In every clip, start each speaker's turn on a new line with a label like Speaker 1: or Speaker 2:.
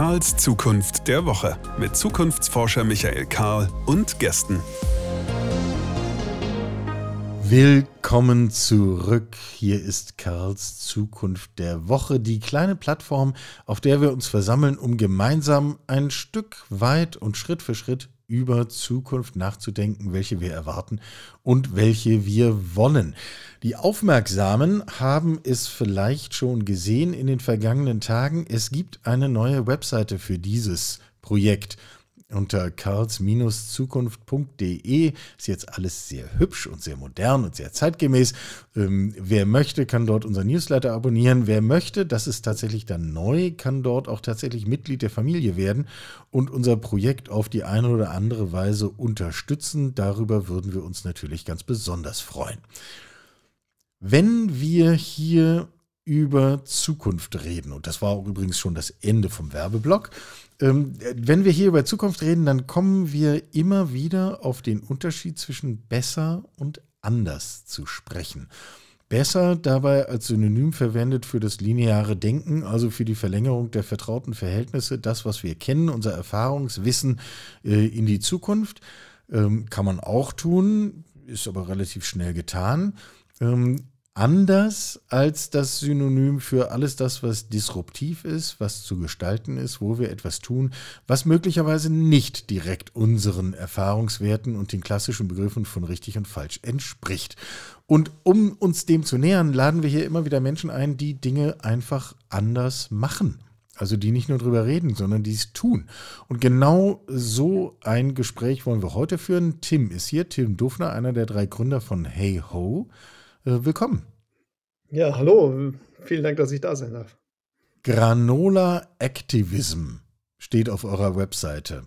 Speaker 1: Karls Zukunft der Woche mit Zukunftsforscher Michael Karl und Gästen.
Speaker 2: Willkommen zurück. Hier ist Karls Zukunft der Woche, die kleine Plattform, auf der wir uns versammeln, um gemeinsam ein Stück weit und Schritt für Schritt über Zukunft nachzudenken, welche wir erwarten und welche wir wollen. Die Aufmerksamen haben es vielleicht schon gesehen in den vergangenen Tagen. Es gibt eine neue Webseite für dieses Projekt unter karls-zukunft.de. Ist jetzt alles sehr hübsch und sehr modern und sehr zeitgemäß. Ähm, wer möchte, kann dort unser Newsletter abonnieren. Wer möchte, das ist tatsächlich dann neu, kann dort auch tatsächlich Mitglied der Familie werden und unser Projekt auf die eine oder andere Weise unterstützen. Darüber würden wir uns natürlich ganz besonders freuen. Wenn wir hier über Zukunft reden, und das war auch übrigens schon das Ende vom Werbeblock, wenn wir hier über Zukunft reden, dann kommen wir immer wieder auf den Unterschied zwischen besser und anders zu sprechen. Besser dabei als Synonym verwendet für das lineare Denken, also für die Verlängerung der vertrauten Verhältnisse, das, was wir kennen, unser Erfahrungswissen äh, in die Zukunft. Ähm, kann man auch tun, ist aber relativ schnell getan. Anders als das Synonym für alles das, was disruptiv ist, was zu gestalten ist, wo wir etwas tun, was möglicherweise nicht direkt unseren Erfahrungswerten und den klassischen Begriffen von richtig und falsch entspricht. Und um uns dem zu nähern, laden wir hier immer wieder Menschen ein, die Dinge einfach anders machen. Also die nicht nur drüber reden, sondern die es tun. Und genau so ein Gespräch wollen wir heute führen. Tim ist hier, Tim Dufner, einer der drei Gründer von Hey Ho. Äh, willkommen.
Speaker 3: Ja, hallo. Vielen Dank, dass ich da sein darf.
Speaker 2: Granola Activism steht auf eurer Webseite.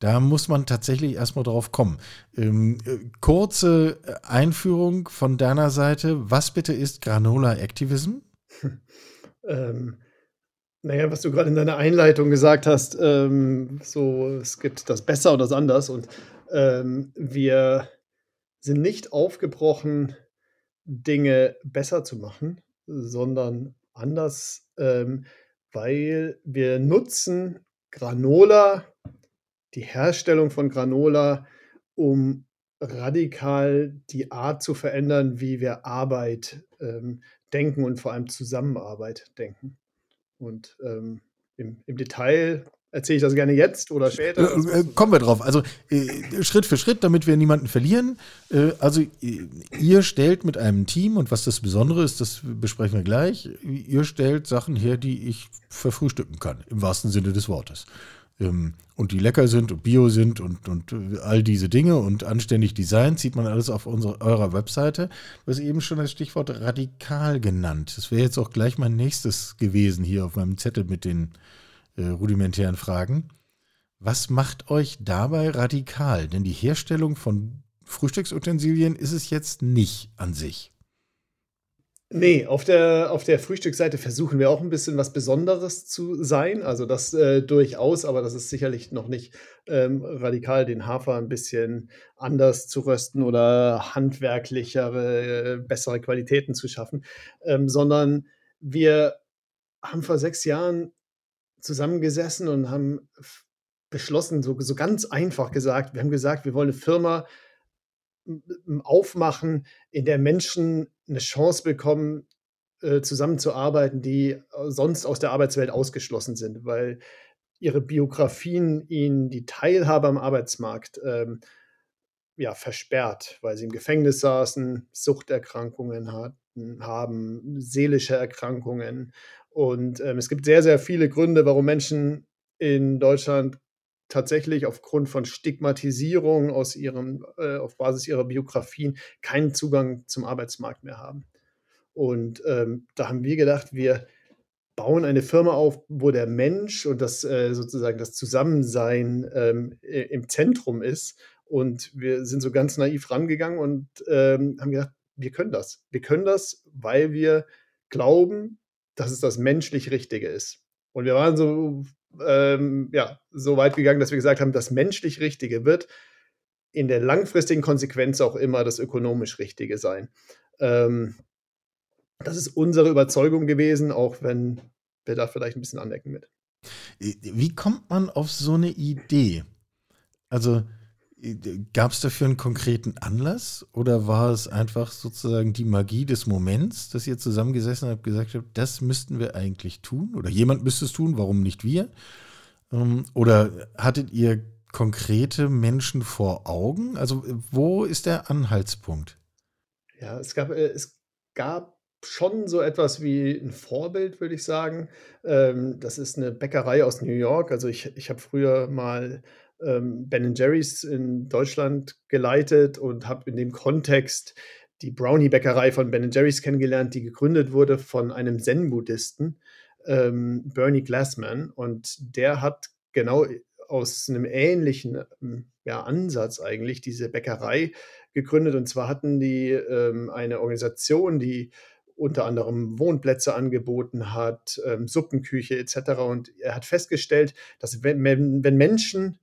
Speaker 2: Da muss man tatsächlich erstmal drauf kommen. Ähm, äh, kurze Einführung von deiner Seite. Was bitte ist Granola Activism?
Speaker 3: ähm, naja, was du gerade in deiner Einleitung gesagt hast, ähm, so es gibt das besser und das anders. Und ähm, wir sind nicht aufgebrochen Dinge besser zu machen, sondern anders, ähm, weil wir nutzen Granola, die Herstellung von Granola, um radikal die Art zu verändern, wie wir Arbeit ähm, denken und vor allem Zusammenarbeit denken. Und ähm, im, im Detail Erzähle ich das gerne jetzt oder später?
Speaker 2: Äh, äh, kommen wir drauf. Also äh, Schritt für Schritt, damit wir niemanden verlieren. Äh, also äh, ihr stellt mit einem Team, und was das Besondere ist, das besprechen wir gleich, ihr stellt Sachen her, die ich verfrühstücken kann, im wahrsten Sinne des Wortes. Ähm, und die lecker sind und bio sind und, und all diese Dinge und anständig designt, sieht man alles auf unserer, eurer Webseite. Du hast eben schon das Stichwort radikal genannt. Das wäre jetzt auch gleich mein nächstes gewesen hier auf meinem Zettel mit den äh, rudimentären Fragen. Was macht euch dabei radikal? Denn die Herstellung von Frühstücksutensilien ist es jetzt nicht an sich.
Speaker 3: Nee, auf der, auf der Frühstücksseite versuchen wir auch ein bisschen was Besonderes zu sein. Also das äh, durchaus, aber das ist sicherlich noch nicht ähm, radikal, den Hafer ein bisschen anders zu rösten oder handwerklichere, äh, bessere Qualitäten zu schaffen, ähm, sondern wir haben vor sechs Jahren zusammengesessen und haben beschlossen, so, so ganz einfach gesagt, wir haben gesagt, wir wollen eine Firma aufmachen, in der Menschen eine Chance bekommen, äh, zusammenzuarbeiten, die äh, sonst aus der Arbeitswelt ausgeschlossen sind, weil ihre Biografien ihnen die Teilhabe am Arbeitsmarkt ähm, ja, versperrt, weil sie im Gefängnis saßen, Suchterkrankungen hatten, haben, seelische Erkrankungen und ähm, es gibt sehr, sehr viele Gründe, warum Menschen in Deutschland tatsächlich aufgrund von Stigmatisierung aus ihrem, äh, auf Basis ihrer Biografien keinen Zugang zum Arbeitsmarkt mehr haben. Und ähm, da haben wir gedacht, wir bauen eine Firma auf, wo der Mensch und das äh, sozusagen das Zusammensein ähm, im Zentrum ist. Und wir sind so ganz naiv rangegangen und ähm, haben gedacht, wir können das. Wir können das, weil wir glauben, dass es das menschlich Richtige ist. Und wir waren so, ähm, ja, so weit gegangen, dass wir gesagt haben, das menschlich Richtige wird in der langfristigen Konsequenz auch immer das ökonomisch Richtige sein. Ähm, das ist unsere Überzeugung gewesen, auch wenn wir da vielleicht ein bisschen anecken mit.
Speaker 2: Wie kommt man auf so eine Idee? Also gab es dafür einen konkreten Anlass oder war es einfach sozusagen die Magie des Moments, dass ihr zusammengesessen habt, gesagt habt, das müssten wir eigentlich tun oder jemand müsste es tun, warum nicht wir? Ähm, oder hattet ihr konkrete Menschen vor Augen? Also wo ist der Anhaltspunkt?
Speaker 3: Ja, es gab, äh, es gab schon so etwas wie ein Vorbild, würde ich sagen. Ähm, das ist eine Bäckerei aus New York. Also ich, ich habe früher mal ähm, Ben Jerry's in Deutschland geleitet und habe in dem Kontext die Brownie-Bäckerei von Ben Jerry's kennengelernt, die gegründet wurde von einem Zen-Buddhisten, ähm, Bernie Glassman. Und der hat genau aus einem ähnlichen ähm, ja, Ansatz eigentlich diese Bäckerei gegründet. Und zwar hatten die ähm, eine Organisation, die unter anderem Wohnplätze angeboten hat, ähm, Suppenküche etc. Und er hat festgestellt, dass wenn, wenn Menschen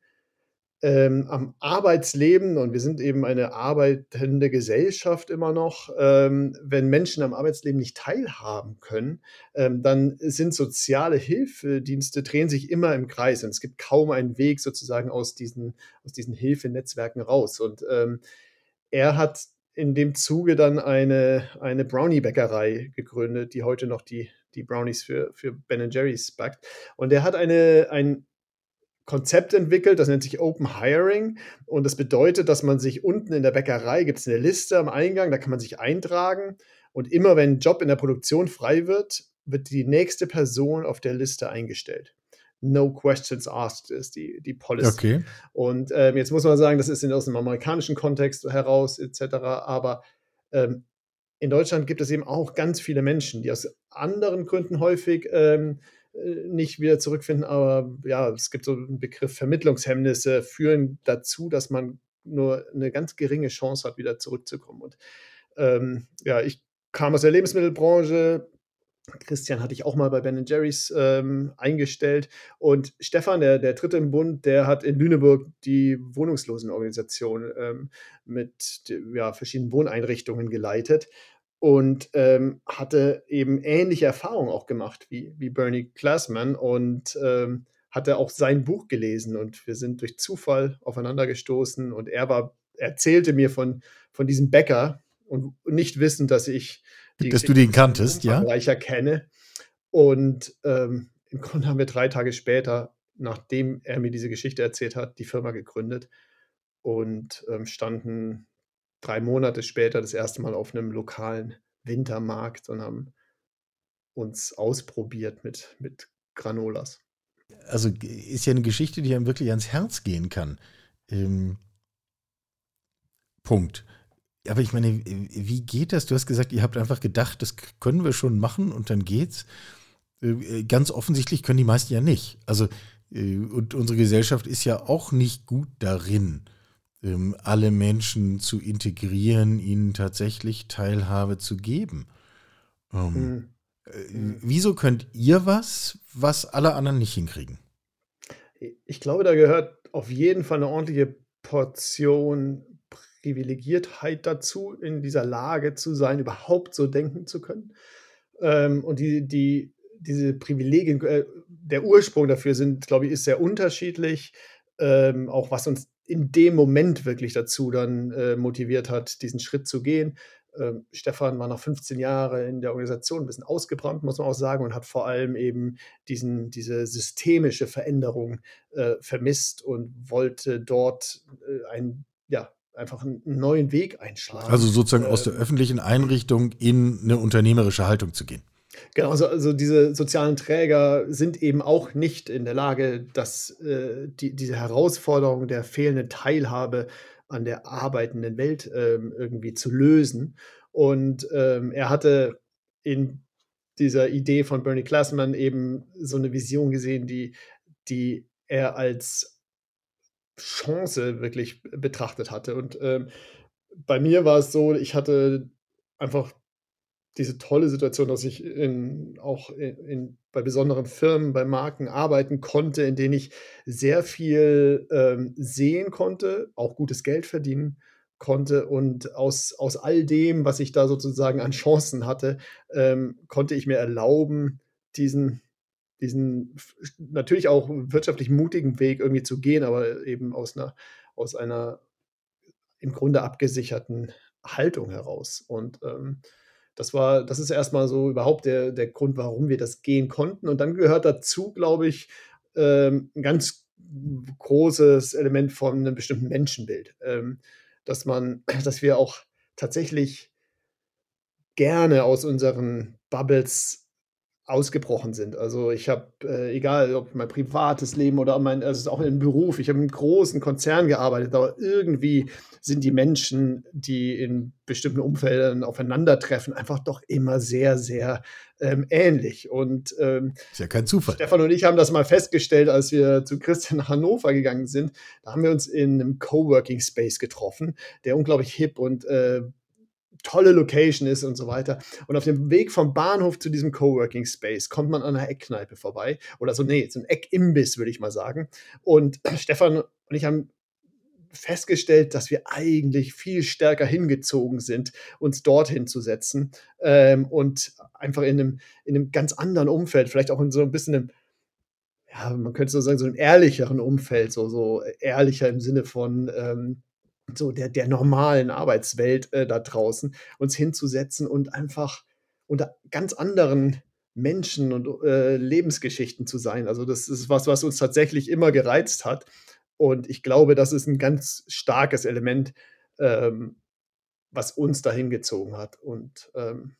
Speaker 3: ähm, am Arbeitsleben, und wir sind eben eine arbeitende Gesellschaft immer noch, ähm, wenn Menschen am Arbeitsleben nicht teilhaben können, ähm, dann sind soziale Hilfedienste, drehen sich immer im Kreis und es gibt kaum einen Weg sozusagen aus diesen, aus diesen Hilfenetzwerken raus. Und ähm, er hat in dem Zuge dann eine, eine Brownie-Bäckerei gegründet, die heute noch die, die Brownies für, für Ben Jerry's backt. Und er hat eine, ein Konzept entwickelt, das nennt sich Open Hiring. Und das bedeutet, dass man sich unten in der Bäckerei gibt es eine Liste am Eingang, da kann man sich eintragen. Und immer wenn ein Job in der Produktion frei wird, wird die nächste Person auf der Liste eingestellt. No questions asked ist die, die Policy.
Speaker 2: Okay.
Speaker 3: Und ähm, jetzt muss man sagen, das ist in, aus dem amerikanischen Kontext heraus etc. Aber ähm, in Deutschland gibt es eben auch ganz viele Menschen, die aus anderen Gründen häufig ähm, äh, nicht wieder zurückfinden, aber ja, es gibt so einen Begriff Vermittlungshemmnisse, führen dazu, dass man nur eine ganz geringe Chance hat, wieder zurückzukommen. Und ähm, ja, ich kam aus der Lebensmittelbranche. Christian hatte ich auch mal bei Ben Jerry's ähm, eingestellt. Und Stefan, der, der dritte im Bund, der hat in Lüneburg die Wohnungslosenorganisation ähm, mit ja, verschiedenen Wohneinrichtungen geleitet und ähm, hatte eben ähnliche Erfahrungen auch gemacht wie, wie Bernie Glassman und ähm, hatte auch sein Buch gelesen und wir sind durch Zufall aufeinander gestoßen und er war, erzählte mir von, von diesem Bäcker und nicht wissend, dass ich
Speaker 2: die dass du den kanntest, ja?
Speaker 3: kenne. Und ähm, im Grunde haben wir drei Tage später, nachdem er mir diese Geschichte erzählt hat, die Firma gegründet und ähm, standen drei Monate später das erste Mal auf einem lokalen Wintermarkt und haben uns ausprobiert mit, mit Granolas.
Speaker 2: Also ist ja eine Geschichte, die einem wirklich ans Herz gehen kann. Ähm, Punkt. Aber ich meine, wie geht das? Du hast gesagt, ihr habt einfach gedacht, das können wir schon machen und dann geht's. Äh, ganz offensichtlich können die meisten ja nicht. Also, äh, und unsere Gesellschaft ist ja auch nicht gut darin, alle Menschen zu integrieren, ihnen tatsächlich Teilhabe zu geben. Ähm, mhm. wieso könnt ihr was, was alle anderen nicht hinkriegen?
Speaker 3: Ich glaube, da gehört auf jeden Fall eine ordentliche Portion Privilegiertheit dazu, in dieser Lage zu sein, überhaupt so denken zu können. Ähm, und die, die, diese Privilegien, äh, der Ursprung dafür sind, glaube ich, ist sehr unterschiedlich. Ähm, auch was uns in dem Moment wirklich dazu dann äh, motiviert hat, diesen Schritt zu gehen. Ähm, Stefan war nach 15 Jahren in der Organisation ein bisschen ausgebrannt, muss man auch sagen, und hat vor allem eben diesen, diese systemische Veränderung äh, vermisst und wollte dort äh, ein, ja, einfach einen neuen Weg einschlagen.
Speaker 2: Also sozusagen aus der öffentlichen Einrichtung in eine unternehmerische Haltung zu gehen.
Speaker 3: Genau, also, also diese sozialen Träger sind eben auch nicht in der Lage, dass äh, die, diese Herausforderung der fehlenden Teilhabe an der arbeitenden Welt ähm, irgendwie zu lösen. Und ähm, er hatte in dieser Idee von Bernie Glassman eben so eine Vision gesehen, die, die er als Chance wirklich betrachtet hatte. Und ähm, bei mir war es so, ich hatte einfach diese tolle Situation, dass ich in, auch in, in, bei besonderen Firmen, bei Marken arbeiten konnte, in denen ich sehr viel ähm, sehen konnte, auch gutes Geld verdienen konnte. Und aus, aus all dem, was ich da sozusagen an Chancen hatte, ähm, konnte ich mir erlauben, diesen diesen natürlich auch wirtschaftlich mutigen Weg irgendwie zu gehen, aber eben aus einer, aus einer im Grunde abgesicherten Haltung heraus. Und ähm, das war, das ist erstmal so überhaupt der, der Grund, warum wir das gehen konnten. Und dann gehört dazu, glaube ich, ähm, ein ganz großes Element von einem bestimmten Menschenbild, ähm, dass man, dass wir auch tatsächlich gerne aus unseren Bubbles ausgebrochen sind. Also ich habe, äh, egal ob mein privates Leben oder mein, also auch im Beruf, ich habe in einem großen Konzern gearbeitet, aber irgendwie sind die Menschen, die in bestimmten Umfeldern aufeinandertreffen, einfach doch immer sehr, sehr ähm, ähnlich. Und ähm,
Speaker 2: ist ja kein Zufall.
Speaker 3: Stefan und ich haben das mal festgestellt, als wir zu Christian nach Hannover gegangen sind. Da haben wir uns in einem Coworking Space getroffen, der unglaublich hip und äh, tolle Location ist und so weiter. Und auf dem Weg vom Bahnhof zu diesem Coworking Space kommt man an einer Eckkneipe vorbei. Oder so, nee, so ein Eckimbiss, würde ich mal sagen. Und Stefan und ich haben festgestellt, dass wir eigentlich viel stärker hingezogen sind, uns dorthin zu setzen ähm, und einfach in einem, in einem ganz anderen Umfeld, vielleicht auch in so ein bisschen einem, ja, man könnte so sagen, so einem ehrlicheren Umfeld, so, so ehrlicher im Sinne von, ähm, so der, der normalen Arbeitswelt äh, da draußen, uns hinzusetzen und einfach unter ganz anderen Menschen und äh, Lebensgeschichten zu sein. Also das ist was, was uns tatsächlich immer gereizt hat. Und ich glaube, das ist ein ganz starkes Element, ähm, was uns dahin gezogen hat. Und ähm,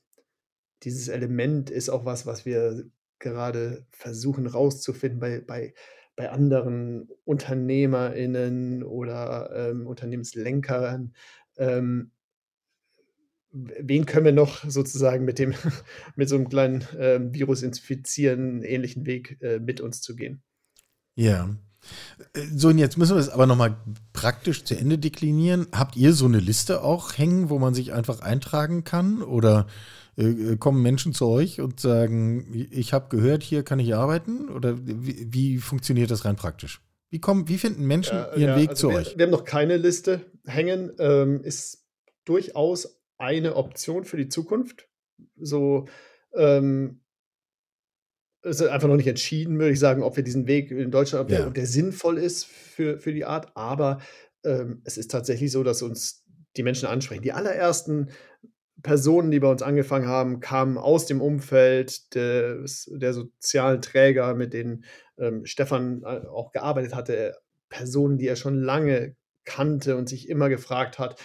Speaker 3: dieses Element ist auch was, was wir gerade versuchen rauszufinden bei, bei bei anderen UnternehmerInnen oder ähm, Unternehmenslenkern. Ähm, wen können wir noch sozusagen mit dem, mit so einem kleinen äh, Virus infizieren, ähnlichen Weg äh, mit uns zu gehen?
Speaker 2: Ja. Äh, so, und jetzt müssen wir es aber nochmal praktisch zu Ende deklinieren. Habt ihr so eine Liste auch hängen, wo man sich einfach eintragen kann? Oder äh, äh, kommen Menschen zu euch und sagen, ich habe gehört, hier kann ich arbeiten? Oder wie, wie, funktioniert das rein praktisch? Wie, kommen, wie finden Menschen ja, ihren ja, Weg also zu
Speaker 3: wir,
Speaker 2: euch?
Speaker 3: Wir haben noch keine Liste hängen. Ähm, ist durchaus eine Option für die Zukunft. So ähm, ist einfach noch nicht entschieden, würde ich sagen, ob wir diesen Weg in Deutschland, ob ja. der, der, sinnvoll ist für, für die Art. Aber ähm, es ist tatsächlich so, dass uns die Menschen ansprechen. Die allerersten Personen, die bei uns angefangen haben, kamen aus dem Umfeld des, der sozialen Träger, mit denen ähm, Stefan äh, auch gearbeitet hatte. Personen, die er schon lange kannte und sich immer gefragt hat,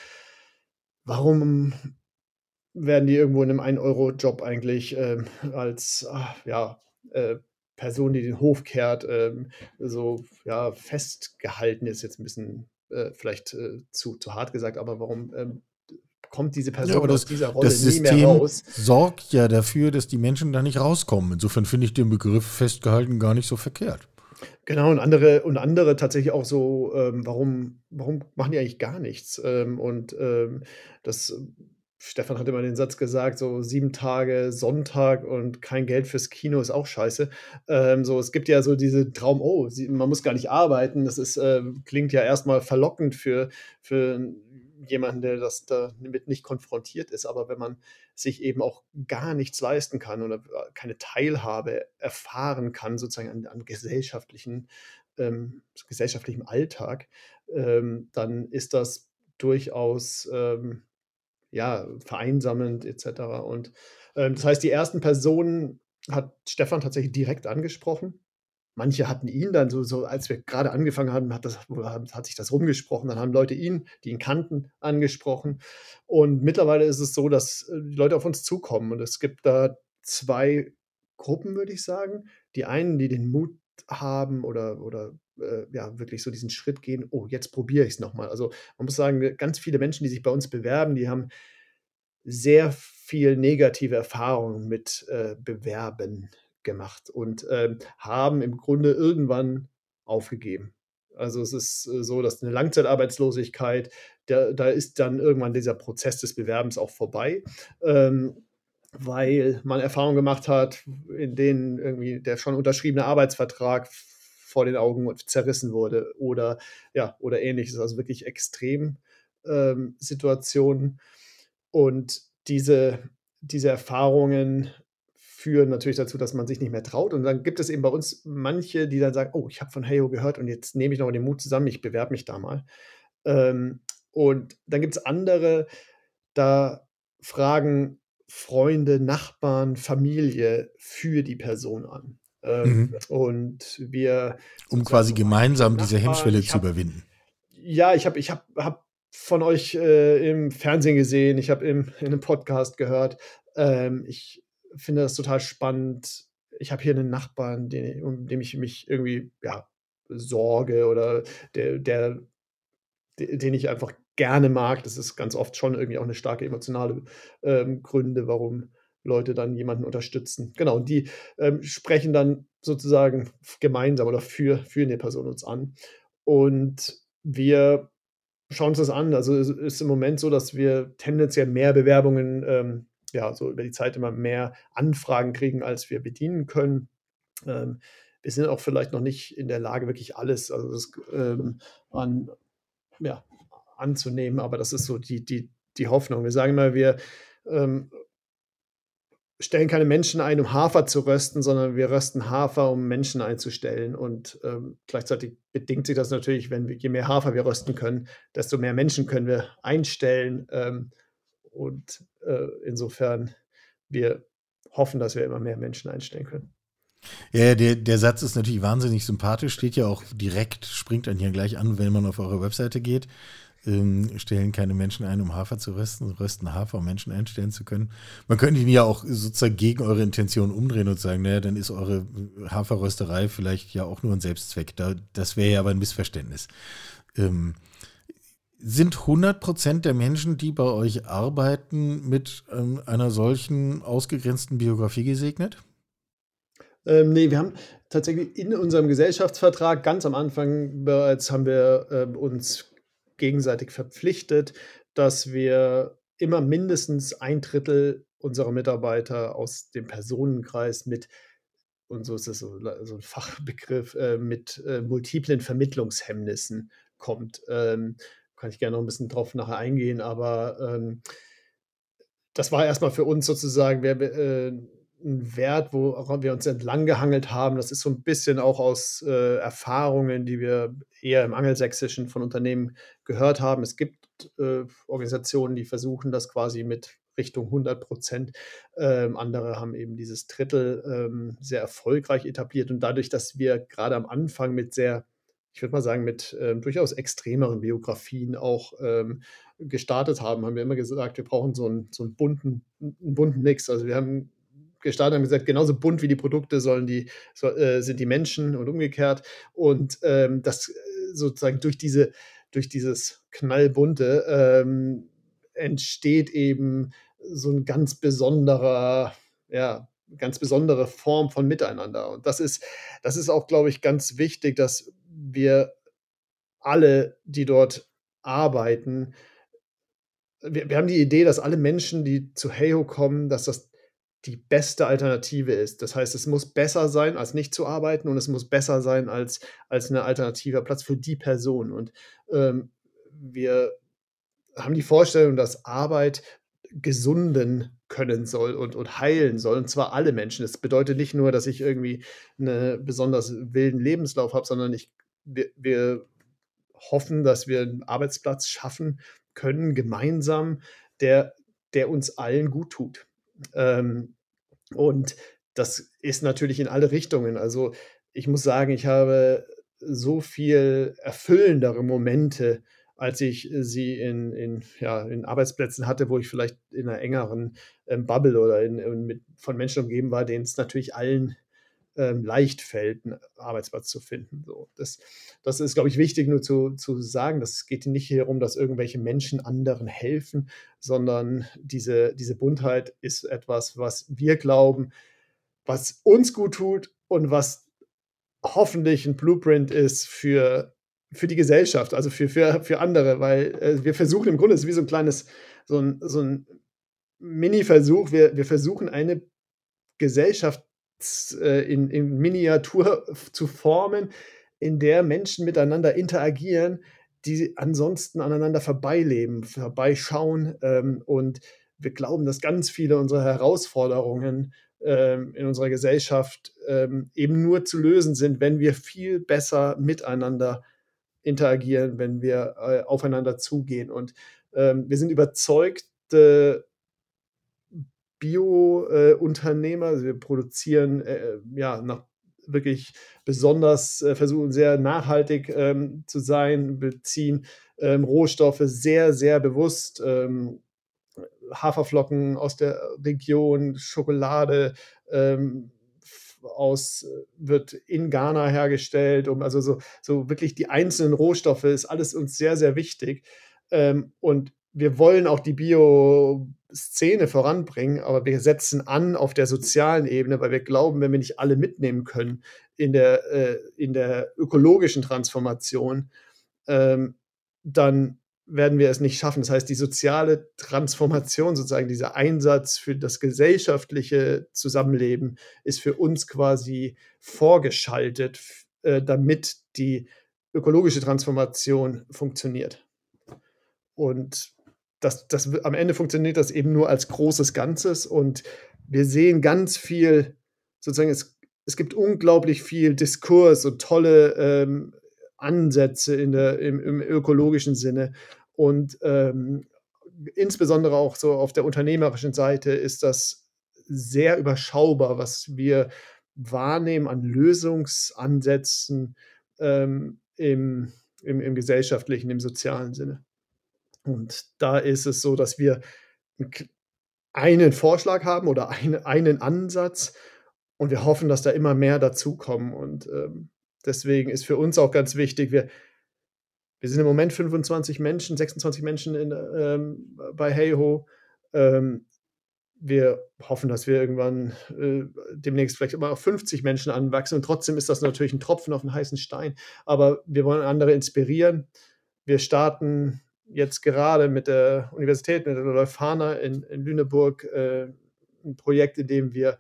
Speaker 3: warum werden die irgendwo in einem 1-Euro-Job eigentlich ähm, als ach, ja, äh, Person, die den Hof kehrt, ähm, so ja, festgehalten ist, jetzt ein bisschen äh, vielleicht äh, zu, zu hart gesagt, aber warum ähm, kommt diese Person ja,
Speaker 2: das,
Speaker 3: aus dieser Rolle
Speaker 2: das nie System mehr raus. sorgt ja dafür, dass die Menschen da nicht rauskommen. Insofern finde ich den Begriff festgehalten gar nicht so verkehrt.
Speaker 3: Genau, und andere, und andere tatsächlich auch so, ähm, warum, warum machen die eigentlich gar nichts? Ähm, und ähm, das, Stefan hat immer den Satz gesagt, so sieben Tage Sonntag und kein Geld fürs Kino ist auch scheiße. Ähm, so, es gibt ja so diese Traum, oh, sie, man muss gar nicht arbeiten. Das ist, äh, klingt ja erstmal verlockend für, für jemanden, der das damit nicht konfrontiert ist. Aber wenn man sich eben auch gar nichts leisten kann oder äh, keine Teilhabe erfahren kann, sozusagen an, an gesellschaftlichen, ähm, gesellschaftlichem Alltag, ähm, dann ist das durchaus ähm, ja, vereinsamend etc. Und ähm, das heißt, die ersten Personen hat Stefan tatsächlich direkt angesprochen manche hatten ihn dann so, so als wir gerade angefangen haben, hat, das, hat sich das rumgesprochen. Dann haben Leute ihn, die ihn kannten, angesprochen. Und mittlerweile ist es so, dass äh, die Leute auf uns zukommen. Und es gibt da zwei Gruppen, würde ich sagen. Die einen, die den Mut haben oder, oder äh, ja, wirklich so diesen Schritt gehen, oh, jetzt probiere ich es nochmal. Also man muss sagen, ganz viele Menschen, die sich bei uns bewerben, die haben sehr viel negative Erfahrungen mit äh, Bewerben gemacht und ähm, haben im Grunde irgendwann aufgegeben. Also es ist äh, so, dass eine Langzeitarbeitslosigkeit, der, da ist dann irgendwann dieser Prozess des Bewerbens auch vorbei, ähm, weil man Erfahrungen gemacht hat, in denen irgendwie der schon unterschriebene Arbeitsvertrag vor den Augen zerrissen wurde oder ja oder ähnliches, also wirklich extrem ähm, Situationen und diese diese Erfahrungen führen natürlich dazu, dass man sich nicht mehr traut. Und dann gibt es eben bei uns manche, die dann sagen, oh, ich habe von Heyo gehört und jetzt nehme ich noch den Mut zusammen, ich bewerbe mich da mal. Ähm, und dann gibt es andere, da fragen Freunde, Nachbarn, Familie für die Person an. Ähm, mhm. Und wir.
Speaker 2: Um quasi gemeinsam diese Hemmschwelle zu überwinden.
Speaker 3: Ja, ich habe ich hab, hab von euch äh, im Fernsehen gesehen, ich habe in einem Podcast gehört. Ähm, ich finde das total spannend. Ich habe hier einen Nachbarn, den, um dem ich mich irgendwie ja, sorge oder der, der, den ich einfach gerne mag. Das ist ganz oft schon irgendwie auch eine starke emotionale ähm, Gründe, warum Leute dann jemanden unterstützen. Genau, und die ähm, sprechen dann sozusagen gemeinsam oder für, für eine Person uns an. Und wir schauen uns das an. Also es ist im Moment so, dass wir tendenziell mehr Bewerbungen, ähm, ja, so über die Zeit immer mehr Anfragen kriegen, als wir bedienen können. Ähm, wir sind auch vielleicht noch nicht in der Lage, wirklich alles also das, ähm, an, ja, anzunehmen, aber das ist so die, die, die Hoffnung. Wir sagen immer, wir ähm, stellen keine Menschen ein, um Hafer zu rösten, sondern wir rösten Hafer, um Menschen einzustellen. Und ähm, gleichzeitig bedingt sich das natürlich, wenn wir, je mehr Hafer wir rösten können, desto mehr Menschen können wir einstellen. Ähm, und äh, insofern, wir hoffen, dass wir immer mehr Menschen einstellen können.
Speaker 2: Ja, der, der Satz ist natürlich wahnsinnig sympathisch, steht ja auch direkt, springt dann hier gleich an, wenn man auf eure Webseite geht ähm, stellen keine Menschen ein, um Hafer zu rösten, rösten Hafer, um Menschen einstellen zu können. Man könnte ihn ja auch sozusagen gegen eure Intention umdrehen und sagen, naja, dann ist eure Haferrösterei vielleicht ja auch nur ein Selbstzweck. Da, das wäre ja aber ein Missverständnis. Ähm, sind 100% der Menschen, die bei euch arbeiten, mit ähm, einer solchen ausgegrenzten Biografie gesegnet?
Speaker 3: Ähm, nee, wir haben tatsächlich in unserem Gesellschaftsvertrag ganz am Anfang bereits haben wir äh, uns gegenseitig verpflichtet, dass wir immer mindestens ein Drittel unserer Mitarbeiter aus dem Personenkreis mit, und so ist es so, so ein Fachbegriff, äh, mit äh, multiplen Vermittlungshemmnissen kommt. Ähm, kann ich gerne noch ein bisschen drauf nachher eingehen, aber ähm, das war erstmal für uns sozusagen, wir, äh, ein Wert, wo wir uns entlang gehangelt haben. Das ist so ein bisschen auch aus äh, Erfahrungen, die wir eher im Angelsächsischen von Unternehmen gehört haben. Es gibt äh, Organisationen, die versuchen das quasi mit Richtung 100 Prozent. Ähm, andere haben eben dieses Drittel ähm, sehr erfolgreich etabliert. Und dadurch, dass wir gerade am Anfang mit sehr, ich würde mal sagen, mit ähm, durchaus extremeren Biografien auch ähm, gestartet haben, haben wir immer gesagt, wir brauchen so einen, so einen bunten, einen bunten Mix. Also wir haben gestartet und gesagt, genauso bunt wie die Produkte sollen die, so, äh, sind die Menschen und umgekehrt. Und ähm, das äh, sozusagen durch diese, durch dieses Knallbunte ähm, entsteht eben so ein ganz besonderer, ja, ganz besondere Form von Miteinander. Und das ist, das ist auch, glaube ich, ganz wichtig, dass wir alle, die dort arbeiten, wir, wir haben die Idee, dass alle Menschen, die zu Heyo kommen, dass das die beste Alternative ist. Das heißt, es muss besser sein, als nicht zu arbeiten und es muss besser sein als, als ein alternativer Platz für die Person. Und ähm, wir haben die Vorstellung, dass Arbeit gesunden können soll und, und heilen soll, und zwar alle Menschen. Das bedeutet nicht nur, dass ich irgendwie einen besonders wilden Lebenslauf habe, sondern ich, wir, wir hoffen, dass wir einen Arbeitsplatz schaffen können, gemeinsam, der, der uns allen gut tut. Ähm, und das ist natürlich in alle Richtungen. Also ich muss sagen, ich habe so viel erfüllendere Momente, als ich sie in, in, ja, in Arbeitsplätzen hatte, wo ich vielleicht in einer engeren ähm, Bubble oder in, in, mit, von Menschen umgeben war, denen es natürlich allen ähm, leicht fällt, einen Arbeitsplatz zu finden. So, das, das ist, glaube ich, wichtig nur zu, zu sagen. Es geht nicht hier darum, dass irgendwelche Menschen anderen helfen, sondern diese, diese Buntheit ist etwas, was wir glauben, was uns gut tut und was hoffentlich ein Blueprint ist für, für die Gesellschaft, also für, für, für andere, weil äh, wir versuchen im Grunde, es ist wie so ein kleines, so ein, so ein Mini-Versuch, wir, wir versuchen eine Gesellschaft in, in Miniatur zu formen, in der Menschen miteinander interagieren, die ansonsten aneinander vorbeileben, vorbeischauen. Ähm, und wir glauben, dass ganz viele unserer Herausforderungen ähm, in unserer Gesellschaft ähm, eben nur zu lösen sind, wenn wir viel besser miteinander interagieren, wenn wir äh, aufeinander zugehen. Und ähm, wir sind überzeugte Bio-Unternehmer. Äh, also wir produzieren äh, ja nach wirklich besonders, äh, versuchen sehr nachhaltig ähm, zu sein, beziehen ähm, Rohstoffe sehr, sehr bewusst. Ähm, Haferflocken aus der Region, Schokolade ähm, aus, wird in Ghana hergestellt. Um, also so, so wirklich die einzelnen Rohstoffe ist alles uns sehr, sehr wichtig. Ähm, und wir wollen auch die Bio-Szene voranbringen, aber wir setzen an auf der sozialen Ebene, weil wir glauben, wenn wir nicht alle mitnehmen können in der, äh, in der ökologischen Transformation, ähm, dann werden wir es nicht schaffen. Das heißt, die soziale Transformation, sozusagen dieser Einsatz für das gesellschaftliche Zusammenleben ist für uns quasi vorgeschaltet, äh, damit die ökologische Transformation funktioniert. Und das, das, am Ende funktioniert das eben nur als großes Ganzes und wir sehen ganz viel, sozusagen, es, es gibt unglaublich viel Diskurs und tolle ähm, Ansätze in der, im, im ökologischen Sinne. Und ähm, insbesondere auch so auf der unternehmerischen Seite ist das sehr überschaubar, was wir wahrnehmen an Lösungsansätzen ähm, im, im, im gesellschaftlichen, im sozialen Sinne. Und da ist es so, dass wir einen Vorschlag haben oder eine, einen Ansatz und wir hoffen, dass da immer mehr dazukommen. Und ähm, deswegen ist für uns auch ganz wichtig, wir, wir sind im Moment 25 Menschen, 26 Menschen in, ähm, bei Heyho. Ähm, wir hoffen, dass wir irgendwann äh, demnächst vielleicht immer auf 50 Menschen anwachsen. Und trotzdem ist das natürlich ein Tropfen auf einen heißen Stein. Aber wir wollen andere inspirieren. Wir starten jetzt gerade mit der Universität, mit der Leuphana in, in Lüneburg, äh, ein Projekt, in dem wir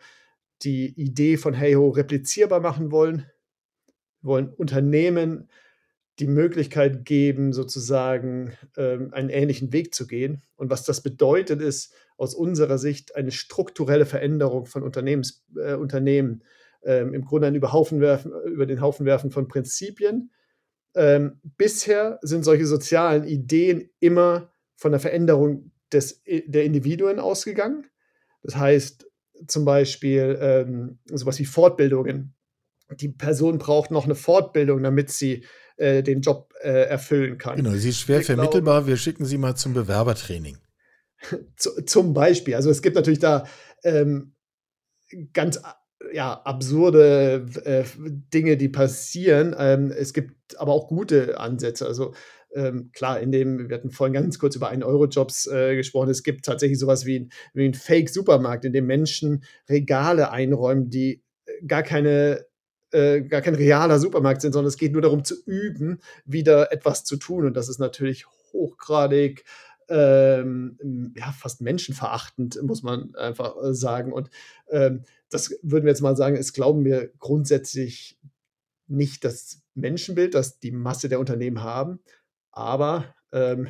Speaker 3: die Idee von Heyho replizierbar machen wollen. Wir wollen Unternehmen die Möglichkeit geben, sozusagen ähm, einen ähnlichen Weg zu gehen. Und was das bedeutet, ist aus unserer Sicht eine strukturelle Veränderung von Unternehmens, äh, Unternehmen. Ähm, Im Grunde ein über, werfen, über den Haufen werfen von Prinzipien. Ähm, bisher sind solche sozialen Ideen immer von der Veränderung des, der Individuen ausgegangen. Das heißt zum Beispiel ähm, sowas wie Fortbildungen. Die Person braucht noch eine Fortbildung, damit sie äh, den Job äh, erfüllen kann.
Speaker 2: Genau, sie ist schwer wir vermittelbar. Glauben, wir schicken sie mal zum Bewerbertraining.
Speaker 3: Zu, zum Beispiel. Also es gibt natürlich da ähm, ganz ja, absurde äh, Dinge, die passieren. Ähm, es gibt aber auch gute Ansätze. Also ähm, klar, in dem, wir hatten vorhin ganz kurz über einen Euro-Jobs äh, gesprochen, es gibt tatsächlich sowas wie ein, wie ein Fake-Supermarkt, in dem Menschen Regale einräumen, die gar keine äh, gar kein realer Supermarkt sind, sondern es geht nur darum zu üben, wieder etwas zu tun. Und das ist natürlich hochgradig, ähm, ja, fast menschenverachtend, muss man einfach äh, sagen. Und ähm, das würden wir jetzt mal sagen, ist, glauben wir, grundsätzlich nicht das Menschenbild, das die Masse der Unternehmen haben, aber ähm,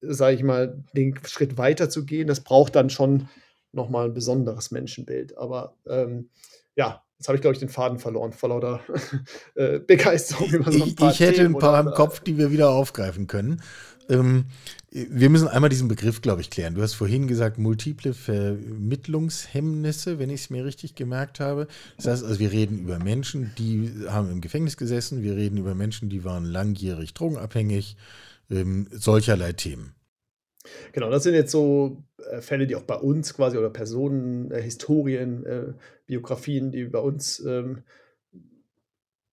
Speaker 3: sage ich mal, den Schritt weiter zu gehen, das braucht dann schon nochmal ein besonderes Menschenbild. Aber ähm, ja, Jetzt habe ich, glaube ich, den Faden verloren vor lauter äh, Begeisterung
Speaker 2: über so ein paar Ich, ich hätte ein paar im Kopf, die wir wieder aufgreifen können. Ähm, wir müssen einmal diesen Begriff, glaube ich, klären. Du hast vorhin gesagt, multiple Vermittlungshemmnisse, wenn ich es mir richtig gemerkt habe. Das heißt, also wir reden über Menschen, die haben im Gefängnis gesessen, wir reden über Menschen, die waren langjährig drogenabhängig, ähm, solcherlei Themen.
Speaker 3: Genau, das sind jetzt so äh, Fälle, die auch bei uns quasi oder Personen, äh, Historien, äh, Biografien, die bei uns ähm,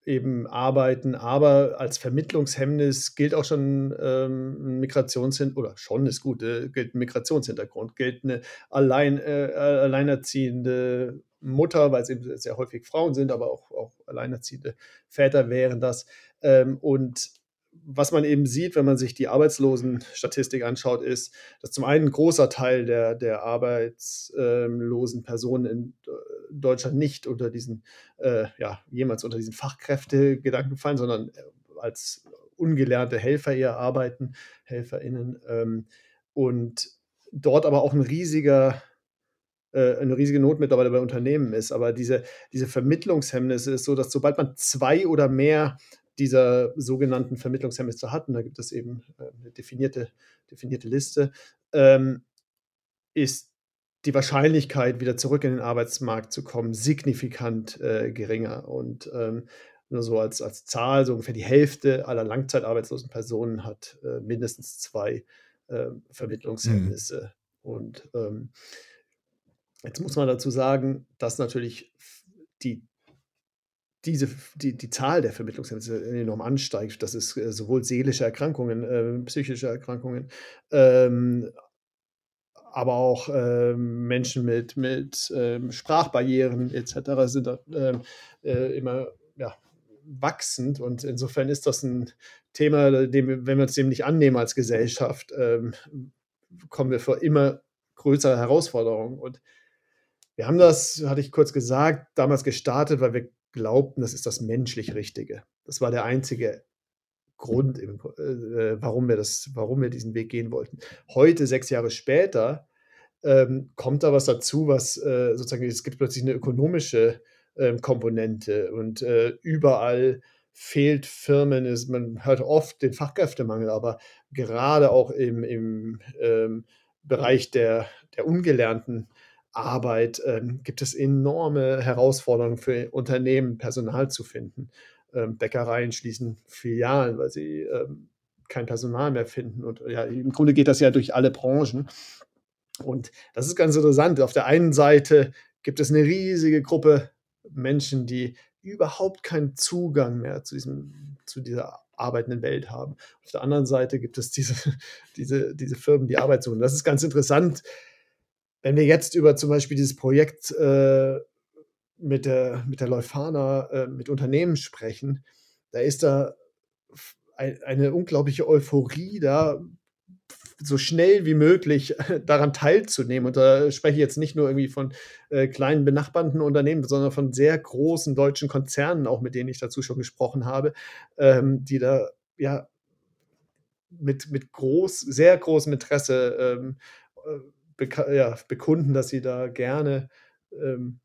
Speaker 3: eben arbeiten. Aber als Vermittlungshemmnis gilt auch schon ähm, Migrationshintergrund, oder schon ist gut, äh, gilt Migrationshintergrund, gilt eine allein, äh, alleinerziehende Mutter, weil es eben sehr häufig Frauen sind, aber auch, auch alleinerziehende Väter wären das. Ähm, und was man eben sieht, wenn man sich die Arbeitslosenstatistik anschaut, ist, dass zum einen ein großer Teil der, der arbeitslosen Personen in Deutschland nicht unter diesen, äh, ja, jemals unter diesen Fachkräftegedanken fallen, sondern äh, als ungelernte Helfer eher arbeiten, HelferInnen. Ähm, und dort aber auch ein riesiger äh, eine riesige Not mittlerweile bei Unternehmen ist. Aber diese, diese Vermittlungshemmnisse ist so, dass sobald man zwei oder mehr dieser sogenannten Vermittlungshemmnisse hat, und da gibt es eben äh, eine definierte, definierte Liste, ähm, ist die Wahrscheinlichkeit, wieder zurück in den Arbeitsmarkt zu kommen, signifikant äh, geringer. Und ähm, nur so als, als Zahl, so ungefähr die Hälfte aller langzeitarbeitslosen Personen hat äh, mindestens zwei äh, Vermittlungshemmnisse. Mhm. Und ähm, jetzt muss man dazu sagen, dass natürlich die, diese, die, die Zahl der Vermittlungshemmnisse enorm ansteigt. Das ist äh, sowohl seelische Erkrankungen, äh, psychische Erkrankungen, ähm, aber auch ähm, Menschen mit, mit ähm, Sprachbarrieren etc. sind da, ähm, äh, immer ja, wachsend. Und insofern ist das ein Thema, dem, wenn wir uns dem nicht annehmen als Gesellschaft, ähm, kommen wir vor immer größere Herausforderungen. Und wir haben das, hatte ich kurz gesagt, damals gestartet, weil wir glaubten, das ist das menschlich Richtige. Das war der einzige Grund, äh, warum, wir das, warum wir diesen Weg gehen wollten. Heute, sechs Jahre später, ähm, kommt da was dazu, was äh, sozusagen, es gibt plötzlich eine ökonomische ähm, Komponente und äh, überall fehlt Firmen, ist, man hört oft den Fachkräftemangel, aber gerade auch im, im ähm, Bereich der, der ungelernten Arbeit ähm, gibt es enorme Herausforderungen für Unternehmen, Personal zu finden. Ähm, Bäckereien schließen Filialen, weil sie ähm, kein Personal mehr finden. Und ja, im Grunde geht das ja durch alle Branchen. Und das ist ganz interessant. Auf der einen Seite gibt es eine riesige Gruppe Menschen, die überhaupt keinen Zugang mehr zu, diesem, zu dieser arbeitenden Welt haben. Auf der anderen Seite gibt es diese, diese, diese Firmen, die Arbeit suchen. Das ist ganz interessant. Wenn wir jetzt über zum Beispiel dieses Projekt äh, mit der, mit der Leuphana, äh, mit Unternehmen sprechen, da ist da eine unglaubliche Euphorie da, so schnell wie möglich daran teilzunehmen. Und da spreche ich jetzt nicht nur irgendwie von äh, kleinen benachbarten Unternehmen, sondern von sehr großen deutschen Konzernen, auch mit denen ich dazu schon gesprochen habe, ähm, die da ja mit, mit groß, sehr großem Interesse ähm, äh, ja, bekunden, dass sie da gerne ähm,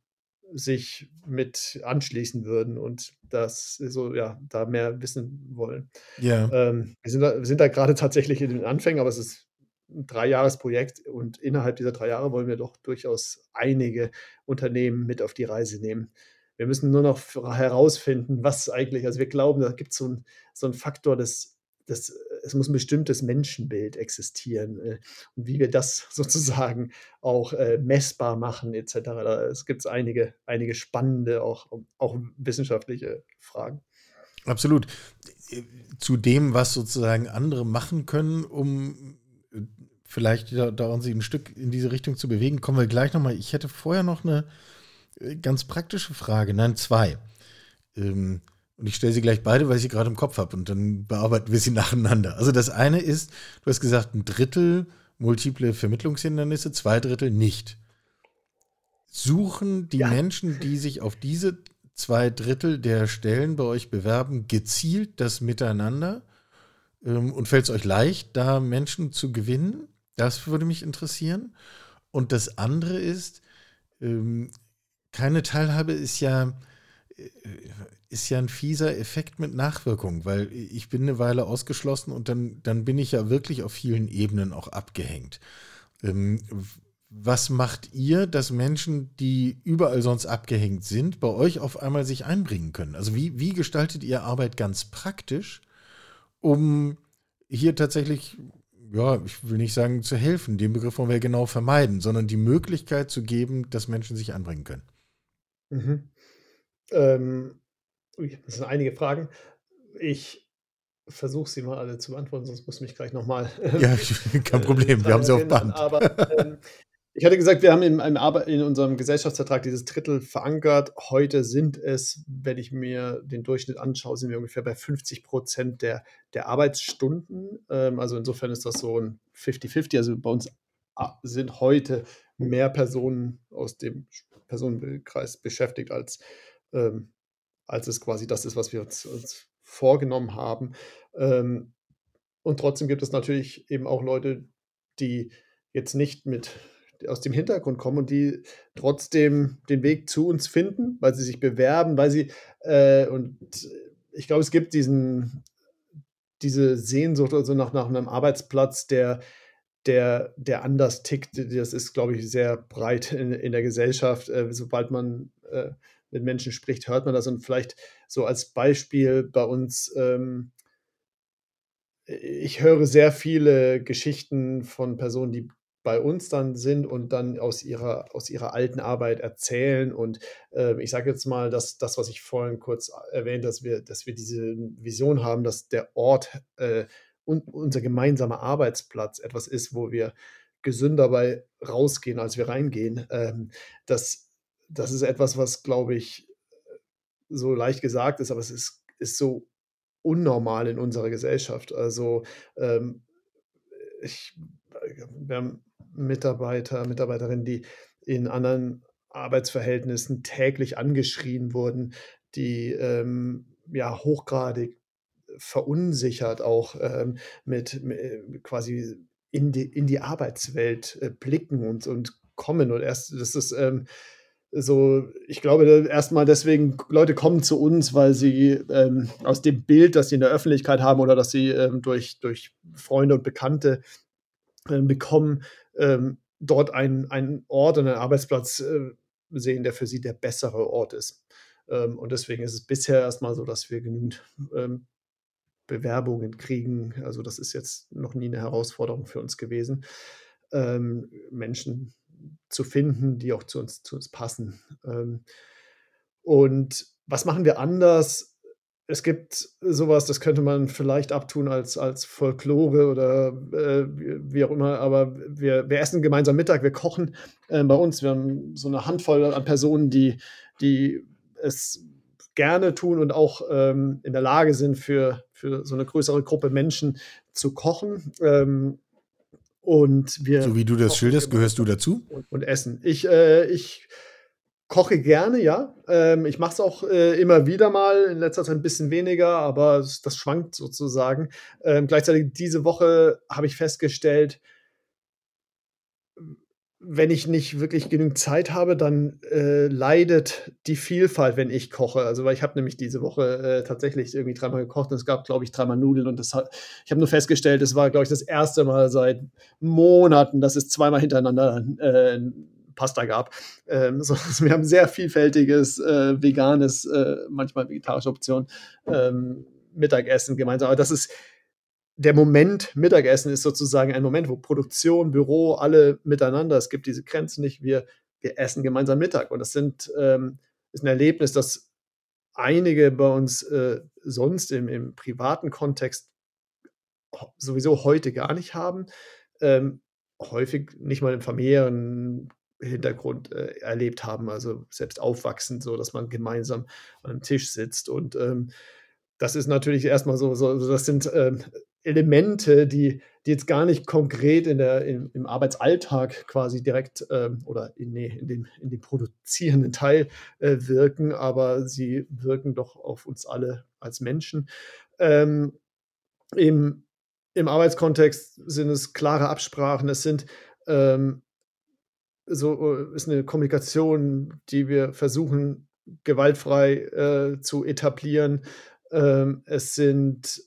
Speaker 3: sich mit anschließen würden und das so, ja, da mehr wissen wollen.
Speaker 2: Ja.
Speaker 3: Ähm, wir, sind da, wir sind da gerade tatsächlich in den Anfängen, aber es ist ein Dreijahresprojekt und innerhalb dieser drei Jahre wollen wir doch durchaus einige Unternehmen mit auf die Reise nehmen. Wir müssen nur noch herausfinden, was eigentlich, also wir glauben, da gibt es so, ein, so einen Faktor des, des, es muss ein bestimmtes Menschenbild existieren äh, und wie wir das sozusagen auch äh, messbar machen etc. Da, es gibt einige, einige spannende, auch, auch wissenschaftliche Fragen.
Speaker 2: Absolut. Zu dem, was sozusagen andere machen können, um vielleicht da, uns ein Stück in diese Richtung zu bewegen, kommen wir gleich nochmal. Ich hätte vorher noch eine äh, ganz praktische Frage, nein, zwei. Ähm, und ich stelle sie gleich beide, weil ich sie gerade im Kopf habe und dann bearbeiten wir sie nacheinander. Also das eine ist, du hast gesagt, ein Drittel multiple Vermittlungshindernisse, zwei Drittel nicht. Suchen die ja. Menschen, die sich auf diese zwei Drittel der Stellen bei euch bewerben, gezielt das Miteinander? Ähm, und fällt es euch leicht, da Menschen zu gewinnen? Das würde mich interessieren. Und das andere ist, ähm, keine Teilhabe ist ja, ist ja ein fieser Effekt mit Nachwirkung, weil ich bin eine Weile ausgeschlossen und dann, dann bin ich ja wirklich auf vielen Ebenen auch abgehängt. Ähm, was macht ihr, dass Menschen, die überall sonst abgehängt sind, bei euch auf einmal sich einbringen können? Also wie, wie gestaltet ihr Arbeit ganz praktisch, um hier tatsächlich, ja, ich will nicht sagen zu helfen, den Begriff wollen wir genau vermeiden, sondern die Möglichkeit zu geben, dass Menschen sich einbringen können.
Speaker 3: Mhm. Ähm, das sind einige Fragen. Ich versuche sie mal alle zu beantworten, sonst muss ich mich gleich nochmal.
Speaker 2: Ja, kein Problem, wir haben sie auf Band.
Speaker 3: Aber ähm, ich hatte gesagt, wir haben in, in, unserem Gesellschaftsvertrag dieses Drittel verankert. Heute sind es, wenn ich mir den Durchschnitt anschaue, sind wir ungefähr bei 50 Prozent der, der Arbeitsstunden. Ähm, also insofern ist das so ein 50-50. Also bei uns ah, sind heute mehr Personen aus dem Personenkreis beschäftigt, als, ähm, als es quasi das ist, was wir uns, uns vorgenommen haben. Ähm, und trotzdem gibt es natürlich eben auch Leute, die jetzt nicht mit aus dem Hintergrund kommen und die trotzdem den Weg zu uns finden, weil sie sich bewerben, weil sie äh, und ich glaube, es gibt diesen, diese Sehnsucht also nach, nach einem Arbeitsplatz, der, der, der anders tickt. Das ist, glaube ich, sehr breit in, in der Gesellschaft. Äh, sobald man äh, mit Menschen spricht, hört man das. Und vielleicht so als Beispiel bei uns, ähm, ich höre sehr viele Geschichten von Personen, die bei uns dann sind und dann aus ihrer, aus ihrer alten Arbeit erzählen. Und äh, ich sage jetzt mal, dass das, was ich vorhin kurz erwähnt, dass wir, dass wir diese Vision haben, dass der Ort äh, und unser gemeinsamer Arbeitsplatz etwas ist, wo wir gesünder bei rausgehen, als wir reingehen. Ähm, das, das ist etwas, was, glaube ich, so leicht gesagt ist, aber es ist, ist so unnormal in unserer Gesellschaft. Also ähm, ich, wir haben Mitarbeiter, Mitarbeiterinnen, die in anderen Arbeitsverhältnissen täglich angeschrien wurden, die ähm, ja hochgradig verunsichert auch ähm, mit, mit, äh, quasi in die, in die Arbeitswelt äh, blicken und, und kommen. Und erst, das ist ähm, so, ich glaube erstmal deswegen, Leute kommen zu uns, weil sie ähm, aus dem Bild, das sie in der Öffentlichkeit haben oder das sie ähm, durch, durch Freunde und Bekannte äh, bekommen, ähm, dort einen, einen Ort und einen Arbeitsplatz äh, sehen, der für sie der bessere Ort ist. Ähm, und deswegen ist es bisher erstmal so, dass wir genügend ähm, Bewerbungen kriegen. Also das ist jetzt noch nie eine Herausforderung für uns gewesen, ähm, Menschen zu finden, die auch zu uns, zu uns passen. Ähm, und was machen wir anders? es gibt sowas, das könnte man vielleicht abtun als, als Folklore oder äh, wie auch immer, aber wir, wir essen gemeinsam Mittag, wir kochen äh, bei uns. Wir haben so eine Handvoll an Personen, die, die es gerne tun und auch ähm, in der Lage sind, für, für so eine größere Gruppe Menschen zu kochen. Ähm, und wir
Speaker 2: so wie du das schilderst, gehörst du dazu?
Speaker 3: Und, und essen. Ich, äh, ich koche gerne, ja. Ähm, ich mache es auch äh, immer wieder mal, in letzter Zeit ein bisschen weniger, aber das, schwankt sozusagen. Ähm, gleichzeitig diese Woche habe ich festgestellt, wenn ich nicht wirklich genügend Zeit habe, dann äh, leidet die Vielfalt, wenn ich koche. Also, weil ich habe nämlich diese Woche äh, tatsächlich irgendwie dreimal gekocht und es gab, glaube ich, dreimal Nudeln und das hat, ich habe nur festgestellt, es war, glaube ich, das erste Mal seit Monaten, dass es zweimal hintereinander äh, Pasta gab. Ähm, so, also wir haben sehr vielfältiges, äh, veganes, äh, manchmal vegetarische Optionen, ähm, Mittagessen gemeinsam. Aber das ist der Moment Mittagessen ist sozusagen ein Moment, wo Produktion, Büro, alle miteinander, es gibt diese Grenzen nicht, wir, wir essen gemeinsam Mittag. Und das sind, ähm, ist ein Erlebnis, das einige bei uns äh, sonst im, im, privaten Kontext sowieso heute gar nicht haben. Ähm, häufig nicht mal im familiären Hintergrund äh, erlebt haben, also selbst aufwachsend, so dass man gemeinsam an einem Tisch sitzt. Und ähm, das ist natürlich erstmal so, so das sind ähm, Elemente, die, die jetzt gar nicht konkret in der, in, im Arbeitsalltag quasi direkt ähm, oder in, nee, in, dem, in dem produzierenden Teil äh, wirken, aber sie wirken doch auf uns alle als Menschen. Ähm, im, Im Arbeitskontext sind es klare Absprachen, es sind ähm, so äh, ist eine Kommunikation, die wir versuchen, gewaltfrei äh, zu etablieren. Ähm, es sind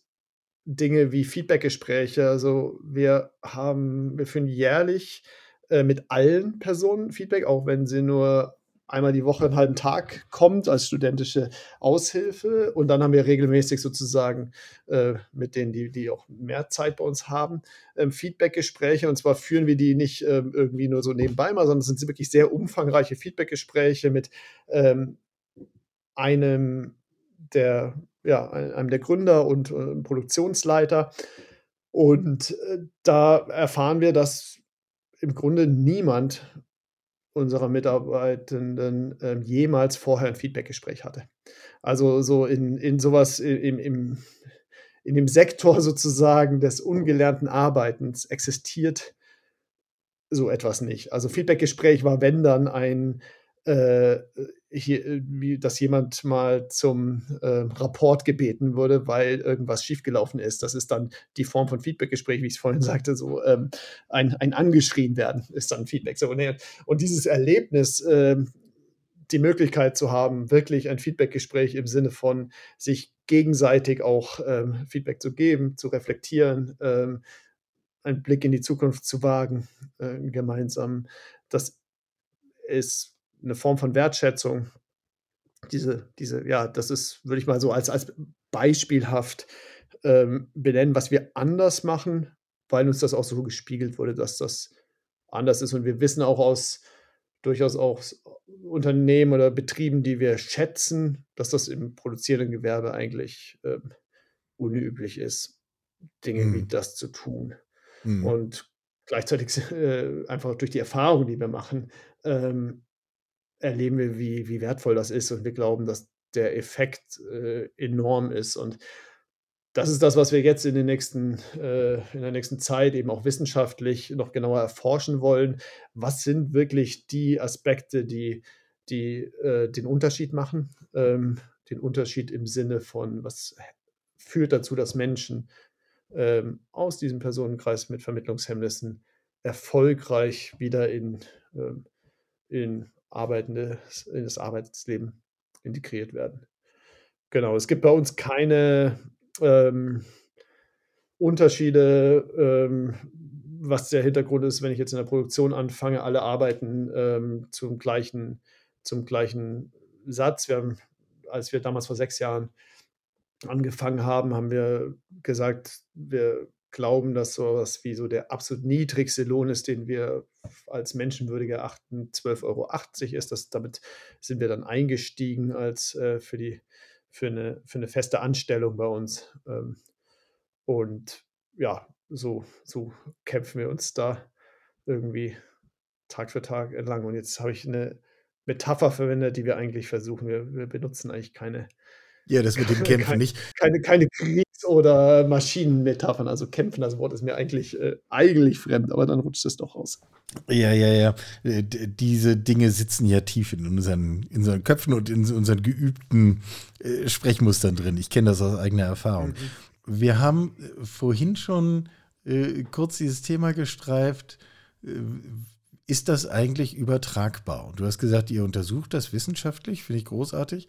Speaker 3: Dinge wie Feedbackgespräche. Also wir haben, wir führen jährlich äh, mit allen Personen Feedback, auch wenn sie nur einmal die Woche einen halben Tag kommt als studentische Aushilfe. Und dann haben wir regelmäßig sozusagen äh, mit denen, die, die auch mehr Zeit bei uns haben, ähm, Feedbackgespräche. Und zwar führen wir die nicht ähm, irgendwie nur so nebenbei mal, sondern es sind wirklich sehr umfangreiche Feedbackgespräche mit ähm, einem der, ja, einem der Gründer und äh, Produktionsleiter. Und äh, da erfahren wir, dass im Grunde niemand unserer Mitarbeitenden ähm, jemals vorher ein Feedbackgespräch hatte. Also so in, in sowas im, im, in dem Sektor sozusagen des ungelernten Arbeitens existiert so etwas nicht. Also Feedbackgespräch war, wenn dann ein, äh, hier, dass jemand mal zum äh, Rapport gebeten wurde, weil irgendwas schiefgelaufen ist. Das ist dann die Form von Feedbackgespräch, wie ich es vorhin sagte, so ähm, ein, ein angeschrien werden ist dann Feedback. So, nee. Und dieses Erlebnis, äh, die Möglichkeit zu haben, wirklich ein Feedbackgespräch im Sinne von sich gegenseitig auch ähm, Feedback zu geben, zu reflektieren, ähm, einen Blick in die Zukunft zu wagen, äh, gemeinsam. Das ist eine Form von Wertschätzung. Diese, diese, ja, das ist, würde ich mal so als, als beispielhaft ähm, benennen, was wir anders machen, weil uns das auch so gespiegelt wurde, dass das anders ist. Und wir wissen auch aus durchaus auch Unternehmen oder Betrieben, die wir schätzen, dass das im produzierenden Gewerbe eigentlich ähm, unüblich ist, Dinge hm. wie das zu tun. Hm. Und gleichzeitig äh, einfach durch die Erfahrung, die wir machen, ähm, erleben wir, wie, wie wertvoll das ist und wir glauben, dass der Effekt äh, enorm ist. Und das ist das, was wir jetzt in, den nächsten, äh, in der nächsten Zeit eben auch wissenschaftlich noch genauer erforschen wollen. Was sind wirklich die Aspekte, die, die äh, den Unterschied machen? Ähm, den Unterschied im Sinne von, was führt dazu, dass Menschen ähm, aus diesem Personenkreis mit Vermittlungshemmnissen erfolgreich wieder in, ähm, in arbeitende, in das Arbeitsleben integriert werden. Genau, es gibt bei uns keine ähm, Unterschiede, ähm, was der Hintergrund ist, wenn ich jetzt in der Produktion anfange, alle arbeiten ähm, zum, gleichen, zum gleichen Satz. Wir haben, als wir damals vor sechs Jahren angefangen haben, haben wir gesagt, wir glauben, dass sowas wie so der absolut niedrigste Lohn ist, den wir als menschenwürdig erachten, 12,80 Euro ist. Das, damit sind wir dann eingestiegen als äh, für, die, für, eine, für eine feste Anstellung bei uns. Ähm, und ja, so, so kämpfen wir uns da irgendwie Tag für Tag entlang. Und jetzt habe ich eine Metapher verwendet, die wir eigentlich versuchen. Wir, wir benutzen eigentlich keine.
Speaker 2: Ja, das mit dem Kämpfen
Speaker 3: keine,
Speaker 2: nicht.
Speaker 3: Keine, keine Oder Maschinenmetaphern. Also kämpfen, das Wort ist mir eigentlich, äh, eigentlich fremd, aber dann rutscht es doch raus.
Speaker 2: Ja, ja, ja. Äh, diese Dinge sitzen ja tief in unseren, in unseren Köpfen und in unseren geübten äh, Sprechmustern drin. Ich kenne das aus eigener Erfahrung. Mhm. Wir haben äh, vorhin schon äh, kurz dieses Thema gestreift. Äh, ist das eigentlich übertragbar? Und du hast gesagt, ihr untersucht das wissenschaftlich, finde ich großartig.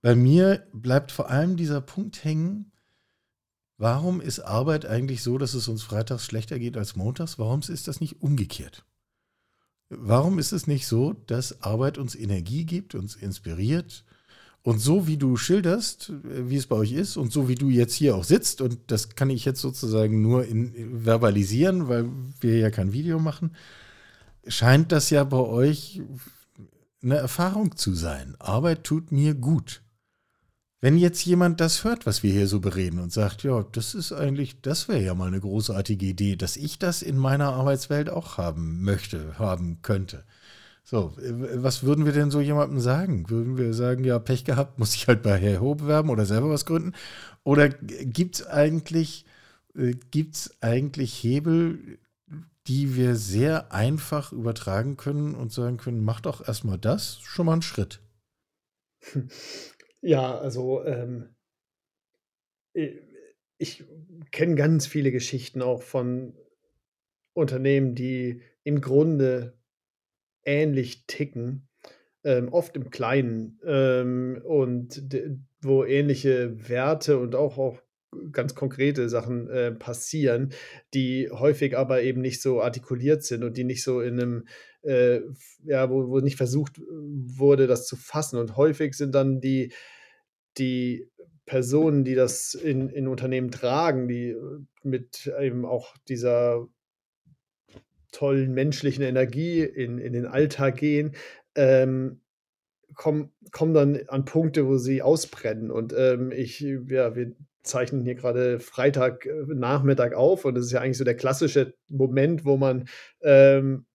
Speaker 2: Bei mir bleibt vor allem dieser Punkt hängen, warum ist Arbeit eigentlich so, dass es uns freitags schlechter geht als montags? Warum ist das nicht umgekehrt? Warum ist es nicht so, dass Arbeit uns Energie gibt, uns inspiriert? Und so wie du schilderst, wie es bei euch ist und so wie du jetzt hier auch sitzt, und das kann ich jetzt sozusagen nur in, verbalisieren, weil wir ja kein Video machen, scheint das ja bei euch eine Erfahrung zu sein. Arbeit tut mir gut. Wenn jetzt jemand das hört, was wir hier so bereden und sagt, ja, das ist eigentlich, das wäre ja mal eine großartige Idee, dass ich das in meiner Arbeitswelt auch haben möchte, haben könnte. So, was würden wir denn so jemandem sagen? Würden wir sagen, ja, Pech gehabt, muss ich halt bei Herr Ho bewerben oder selber was gründen? Oder gibt es eigentlich, äh, gibt's eigentlich Hebel, die wir sehr einfach übertragen können und sagen können, mach doch erstmal das, schon mal einen Schritt.
Speaker 3: Ja, also ähm, ich kenne ganz viele Geschichten auch von Unternehmen, die im Grunde ähnlich ticken, ähm, oft im Kleinen ähm, und wo ähnliche Werte und auch, auch ganz konkrete Sachen äh, passieren, die häufig aber eben nicht so artikuliert sind und die nicht so in einem, äh, ja, wo, wo nicht versucht wurde, das zu fassen. Und häufig sind dann die, die Personen, die das in, in Unternehmen tragen, die äh, mit eben auch dieser tollen menschlichen Energie in, in den Alltag gehen, ähm, kommen, kommen dann an Punkte, wo sie ausbrennen. Und ähm, ich, ja, wir zeichnen hier gerade Freitag äh, Nachmittag auf und das ist ja eigentlich so der klassische Moment, wo man ähm,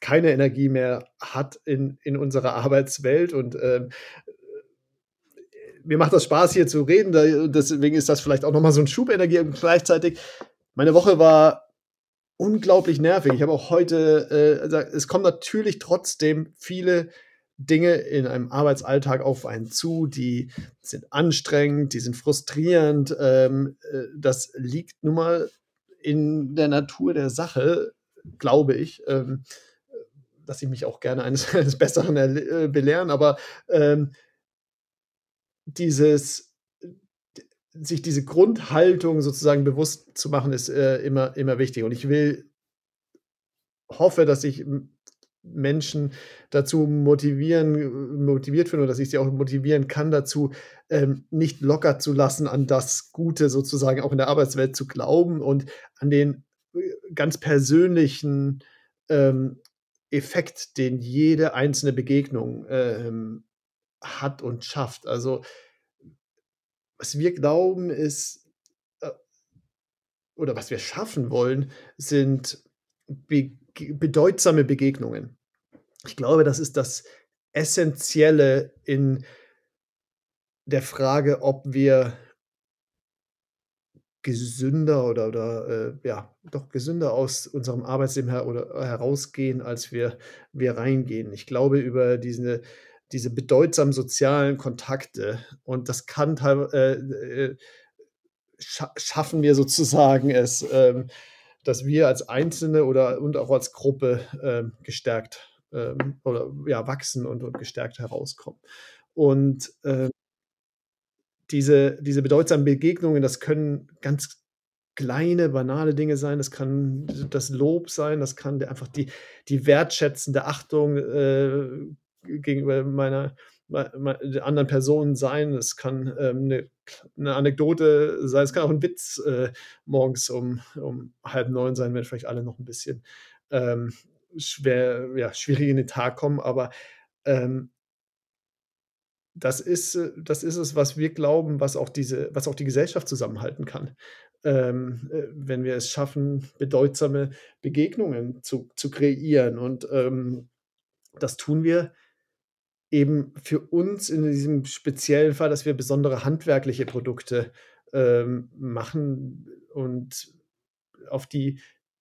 Speaker 3: keine Energie mehr hat in, in unserer Arbeitswelt und ähm, mir macht das Spaß hier zu reden, deswegen ist das vielleicht auch nochmal so ein Schub Energie und gleichzeitig meine Woche war unglaublich nervig. Ich habe auch heute, äh, es kommen natürlich trotzdem viele Dinge in einem Arbeitsalltag auf einen zu, die sind anstrengend, die sind frustrierend. Ähm, äh, das liegt nun mal in der Natur der Sache, glaube ich. Ähm, dass ich mich auch gerne eines, eines Besseren äh, belehren, aber ähm, dieses, sich diese Grundhaltung sozusagen bewusst zu machen, ist äh, immer, immer wichtig. Und ich will, hoffe, dass ich Menschen dazu motivieren, motiviert finde und dass ich sie auch motivieren kann, dazu ähm, nicht locker zu lassen, an das Gute sozusagen auch in der Arbeitswelt zu glauben und an den äh, ganz persönlichen ähm, Effekt, den jede einzelne Begegnung ähm, hat und schafft. Also was wir glauben ist, äh, oder was wir schaffen wollen, sind be bedeutsame Begegnungen. Ich glaube, das ist das Essentielle in der Frage, ob wir gesünder oder oder, äh, ja, doch gesünder aus unserem Arbeitsleben her oder herausgehen, als wir wir reingehen. Ich glaube, über diese diese bedeutsamen sozialen Kontakte und das kann teilw äh, äh, scha schaffen wir sozusagen es, ähm, dass wir als Einzelne oder und auch als Gruppe, ähm, gestärkt, ähm, oder ja, wachsen und und gestärkt herauskommen. Und, äh diese, diese bedeutsamen Begegnungen, das können ganz kleine, banale Dinge sein, das kann das Lob sein, das kann einfach die, die wertschätzende Achtung äh, gegenüber meiner, anderen Person sein, es kann ähm, eine, eine, Anekdote sein, es kann auch ein Witz äh, morgens um, um halb neun sein, wenn vielleicht alle noch ein bisschen ähm, schwer, ja, schwierig in den Tag kommen, aber ähm, das ist, äh, das ist es, was wir glauben, was auch diese, was auch die Gesellschaft zusammenhalten kann. Ähm, äh, wenn wir es schaffen, bedeutsame Begegnungen zu, zu kreieren. Und ähm, das tun wir eben für uns in diesem speziellen Fall, dass wir besondere handwerkliche Produkte ähm, machen und auf die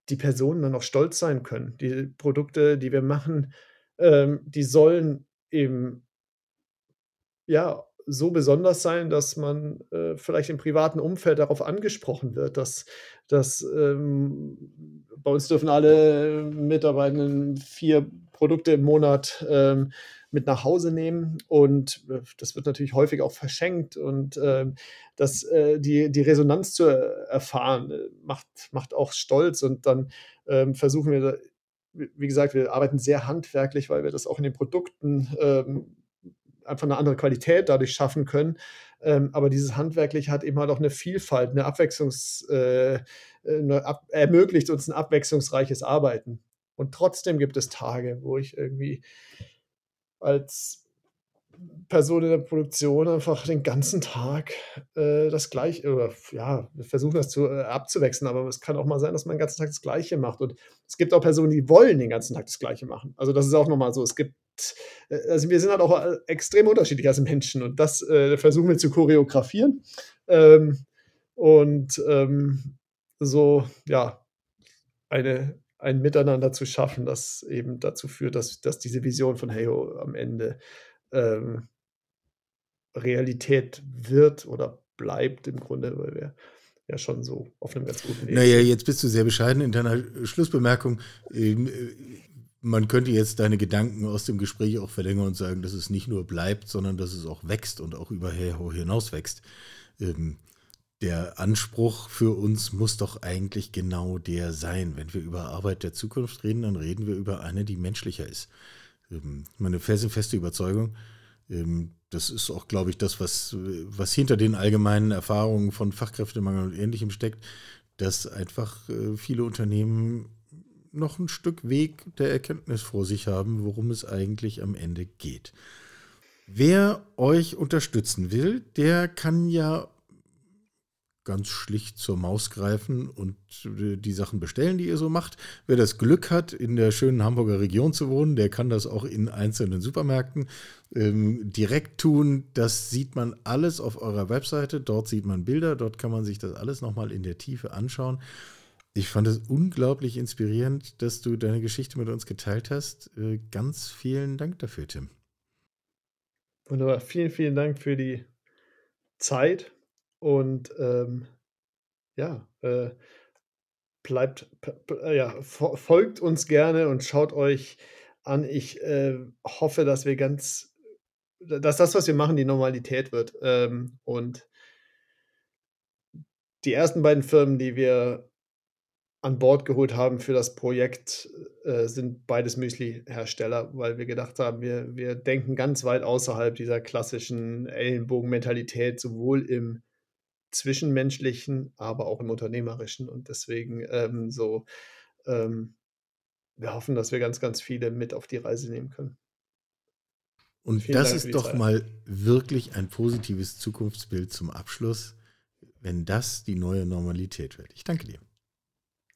Speaker 3: die Personen dann auch stolz sein können. Die Produkte, die wir machen, ähm, die sollen eben ja, so besonders sein, dass man äh, vielleicht im privaten Umfeld darauf angesprochen wird, dass, dass ähm, bei uns dürfen alle Mitarbeitenden vier Produkte im Monat ähm, mit nach Hause nehmen. Und äh, das wird natürlich häufig auch verschenkt. Und ähm, das, äh, die, die Resonanz zu erfahren äh, macht, macht auch stolz. Und dann ähm, versuchen wir, wie gesagt, wir arbeiten sehr handwerklich, weil wir das auch in den Produkten ähm, einfach eine andere Qualität dadurch schaffen können. Ähm, aber dieses Handwerklich hat eben halt auch eine Vielfalt, eine Abwechslungs, äh, eine ab, ermöglicht uns ein abwechslungsreiches Arbeiten. Und trotzdem gibt es Tage, wo ich irgendwie als Person in der Produktion einfach den ganzen Tag äh, das Gleiche, oder ja, wir versuchen das zu, äh, abzuwechseln, aber es kann auch mal sein, dass man den ganzen Tag das Gleiche macht. Und es gibt auch Personen, die wollen den ganzen Tag das Gleiche machen. Also das ist auch nochmal so. Es gibt, äh, also wir sind halt auch äh, extrem unterschiedlich als Menschen und das äh, versuchen wir zu choreografieren. Ähm, und ähm, so, ja, eine, ein Miteinander zu schaffen, das eben dazu führt, dass, dass diese Vision von Heyo am Ende ähm, Realität wird oder bleibt im Grunde, weil wir ja schon so auf einem ganz guten
Speaker 2: Weg sind. Naja, jetzt bist du sehr bescheiden in deiner Schlussbemerkung. Man könnte jetzt deine Gedanken aus dem Gespräch auch verlängern und sagen, dass es nicht nur bleibt, sondern dass es auch wächst und auch über hinaus wächst. Ähm, der Anspruch für uns muss doch eigentlich genau der sein. Wenn wir über Arbeit der Zukunft reden, dann reden wir über eine, die menschlicher ist. Ähm, meine felsenfeste Überzeugung, ähm, das ist auch, glaube ich, das, was, was hinter den allgemeinen Erfahrungen von Fachkräftemangel und Ähnlichem steckt, dass einfach äh, viele Unternehmen noch ein Stück Weg der Erkenntnis vor sich haben, worum es eigentlich am Ende geht. Wer euch unterstützen will, der kann ja ganz schlicht zur Maus greifen und äh, die Sachen bestellen, die ihr so macht. Wer das Glück hat, in der schönen Hamburger Region zu wohnen, der kann das auch in einzelnen Supermärkten ähm, direkt tun. Das sieht man alles auf eurer Webseite. Dort sieht man Bilder, dort kann man sich das alles nochmal in der Tiefe anschauen. Ich fand es unglaublich inspirierend, dass du deine Geschichte mit uns geteilt hast. Äh, ganz vielen Dank dafür, Tim.
Speaker 3: Wunderbar. Vielen, vielen Dank für die Zeit und ähm, ja, äh, bleibt, äh, ja, folgt uns gerne und schaut euch an. Ich äh, hoffe, dass wir ganz, dass das, was wir machen, die Normalität wird. Ähm, und die ersten beiden Firmen, die wir an Bord geholt haben für das Projekt, äh, sind beides Müsli-Hersteller, weil wir gedacht haben, wir, wir denken ganz weit außerhalb dieser klassischen Ellenbogen-Mentalität, sowohl im Zwischenmenschlichen, aber auch im Unternehmerischen. Und deswegen ähm, so, ähm, wir hoffen, dass wir ganz, ganz viele mit auf die Reise nehmen können.
Speaker 2: Und Vielen das Dank ist doch Zeit. mal wirklich ein positives Zukunftsbild zum Abschluss, wenn das die neue Normalität wird. Ich danke dir.